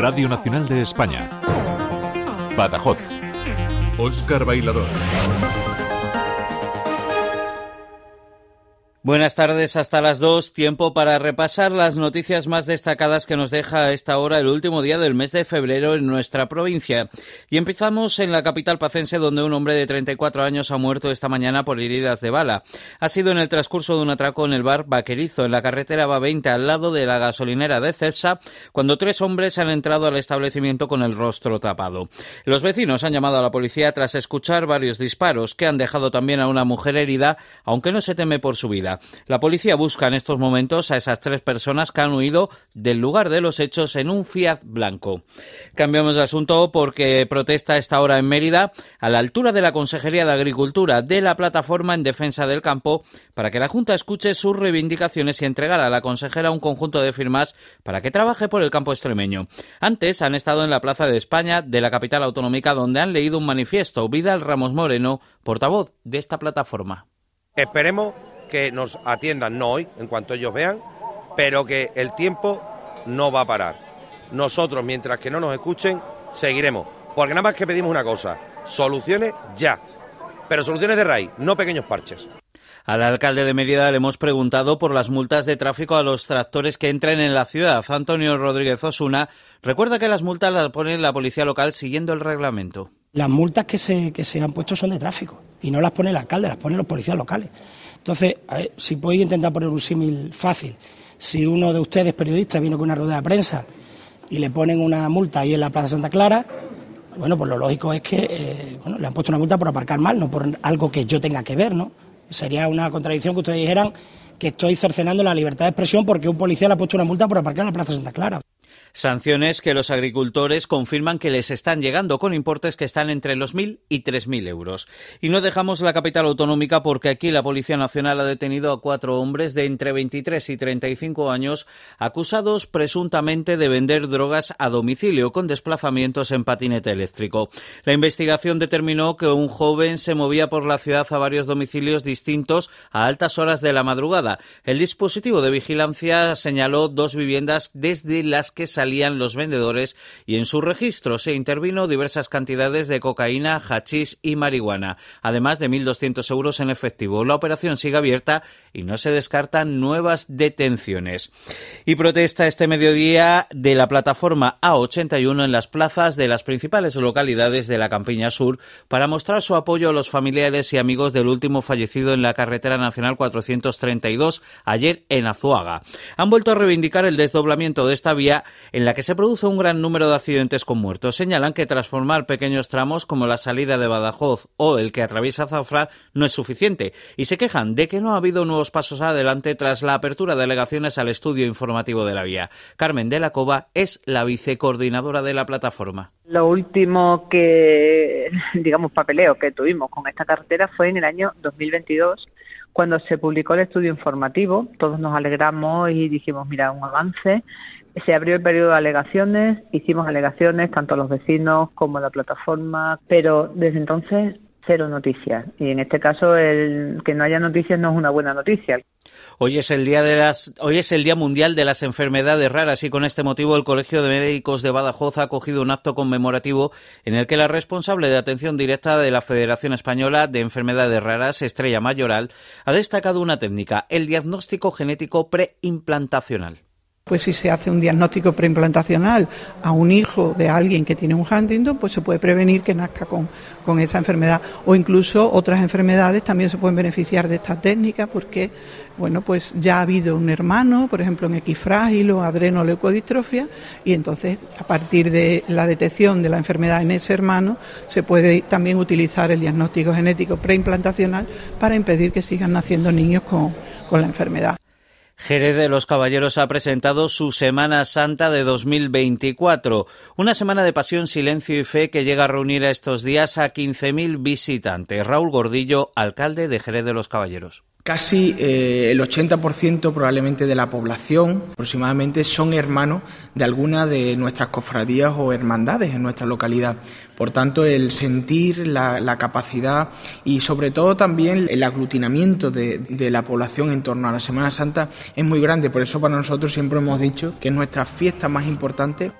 Radio Nacional de España. Badajoz. Óscar Bailador. Buenas tardes, hasta las dos. Tiempo para repasar las noticias más destacadas que nos deja a esta hora el último día del mes de febrero en nuestra provincia. Y empezamos en la capital pacense, donde un hombre de 34 años ha muerto esta mañana por heridas de bala. Ha sido en el transcurso de un atraco en el bar Vaquerizo, en la carretera BA20, al lado de la gasolinera de Cepsa, cuando tres hombres han entrado al establecimiento con el rostro tapado. Los vecinos han llamado a la policía tras escuchar varios disparos, que han dejado también a una mujer herida, aunque no se teme por su vida. La policía busca en estos momentos a esas tres personas que han huido del lugar de los hechos en un Fiat blanco. Cambiamos de asunto porque protesta esta hora en Mérida a la altura de la Consejería de Agricultura de la Plataforma en Defensa del Campo para que la Junta escuche sus reivindicaciones y entregar a la consejera un conjunto de firmas para que trabaje por el campo extremeño. Antes han estado en la Plaza de España de la capital autonómica donde han leído un manifiesto. Vidal Ramos Moreno, portavoz de esta plataforma. Esperemos que nos atiendan, no hoy, en cuanto ellos vean, pero que el tiempo no va a parar. Nosotros, mientras que no nos escuchen, seguiremos. Porque nada más que pedimos una cosa, soluciones ya. Pero soluciones de raíz, no pequeños parches. Al alcalde de Mérida le hemos preguntado por las multas de tráfico a los tractores que entren en la ciudad. Antonio Rodríguez Osuna recuerda que las multas las pone la policía local siguiendo el reglamento. Las multas que se, que se han puesto son de tráfico y no las pone el alcalde, las ponen los policías locales. Entonces, a ver, si podéis intentar poner un símil fácil, si uno de ustedes, periodistas, viene con una rueda de prensa y le ponen una multa ahí en la Plaza Santa Clara, bueno, pues lo lógico es que eh, bueno, le han puesto una multa por aparcar mal, no por algo que yo tenga que ver, ¿no? Sería una contradicción que ustedes dijeran que estoy cercenando la libertad de expresión porque un policía le ha puesto una multa por aparcar en la Plaza Santa Clara. Sanciones que los agricultores confirman que les están llegando con importes que están entre los 1.000 y 3.000 euros. Y no dejamos la capital autonómica porque aquí la Policía Nacional ha detenido a cuatro hombres de entre 23 y 35 años acusados presuntamente de vender drogas a domicilio con desplazamientos en patinete eléctrico. La investigación determinó que un joven se movía por la ciudad a varios domicilios distintos a altas horas de la madrugada. El dispositivo de vigilancia señaló dos viviendas desde las que salían los vendedores y en su registro se intervino diversas cantidades de cocaína, hachís y marihuana, además de 1.200 euros en efectivo. La operación sigue abierta y no se descartan nuevas detenciones. Y protesta este mediodía de la plataforma A81 en las plazas de las principales localidades de la Campiña Sur para mostrar su apoyo a los familiares y amigos del último fallecido en la carretera nacional 432 ayer en Azuaga. Han vuelto a reivindicar el desdoblamiento de esta vía en la que se produce un gran número de accidentes con muertos. Señalan que transformar pequeños tramos como la salida de Badajoz o el que atraviesa Zafra no es suficiente y se quejan de que no ha habido nuevos pasos adelante tras la apertura de delegaciones al estudio informativo de la vía. Carmen de la Cova es la vicecoordinadora de la plataforma. Lo último que, digamos, papeleo que tuvimos con esta carretera fue en el año 2022 cuando se publicó el estudio informativo, todos nos alegramos y dijimos, mira, un avance, se abrió el periodo de alegaciones, hicimos alegaciones tanto a los vecinos como a la plataforma, pero desde entonces cero noticias. Y en este caso el que no haya noticias no es una buena noticia. Hoy es el día de las hoy es el Día Mundial de las Enfermedades Raras y con este motivo el Colegio de Médicos de Badajoz ha acogido un acto conmemorativo en el que la responsable de atención directa de la Federación Española de Enfermedades Raras, Estrella Mayoral, ha destacado una técnica, el diagnóstico genético preimplantacional pues si se hace un diagnóstico preimplantacional a un hijo de alguien que tiene un Huntington, pues se puede prevenir que nazca con, con esa enfermedad. O incluso otras enfermedades también se pueden beneficiar de esta técnica porque, bueno, pues ya ha habido un hermano, por ejemplo, en equifrágil o adrenoleucodistrofia, y entonces a partir de la detección de la enfermedad en ese hermano se puede también utilizar el diagnóstico genético preimplantacional para impedir que sigan naciendo niños con, con la enfermedad. Jerez de los Caballeros ha presentado su Semana Santa de 2024, una semana de pasión, silencio y fe que llega a reunir a estos días a 15.000 visitantes. Raúl Gordillo, alcalde de Jerez de los Caballeros. Casi eh, el 80% probablemente de la población aproximadamente son hermanos de alguna de nuestras cofradías o hermandades en nuestra localidad. Por tanto, el sentir, la, capacidad y sobre todo también el aglutinamiento de, de, la población en torno a la Semana Santa es muy grande. Por eso para nosotros siempre hemos dicho que es nuestra fiesta más importante.